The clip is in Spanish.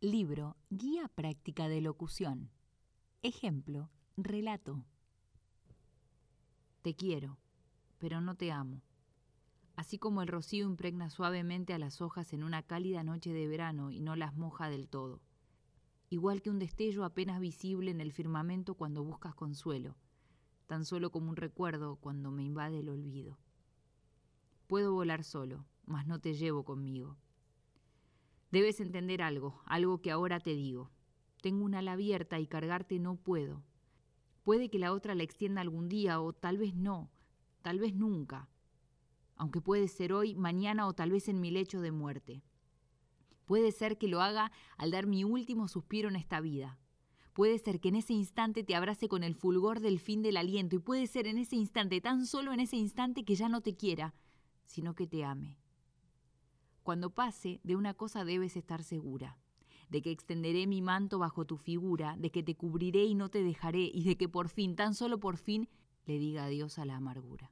Libro Guía Práctica de Locución. Ejemplo, relato. Te quiero, pero no te amo. Así como el rocío impregna suavemente a las hojas en una cálida noche de verano y no las moja del todo. Igual que un destello apenas visible en el firmamento cuando buscas consuelo, tan solo como un recuerdo cuando me invade el olvido. Puedo volar solo, mas no te llevo conmigo Debes entender algo, algo que ahora te digo. Tengo una ala abierta y cargarte no puedo. Puede que la otra la extienda algún día o tal vez no, tal vez nunca. Aunque puede ser hoy, mañana o tal vez en mi lecho de muerte. Puede ser que lo haga al dar mi último suspiro en esta vida. Puede ser que en ese instante te abrace con el fulgor del fin del aliento y puede ser en ese instante, tan solo en ese instante que ya no te quiera, sino que te ame. Cuando pase, de una cosa debes estar segura, de que extenderé mi manto bajo tu figura, de que te cubriré y no te dejaré, y de que por fin, tan solo por fin, le diga adiós a la amargura.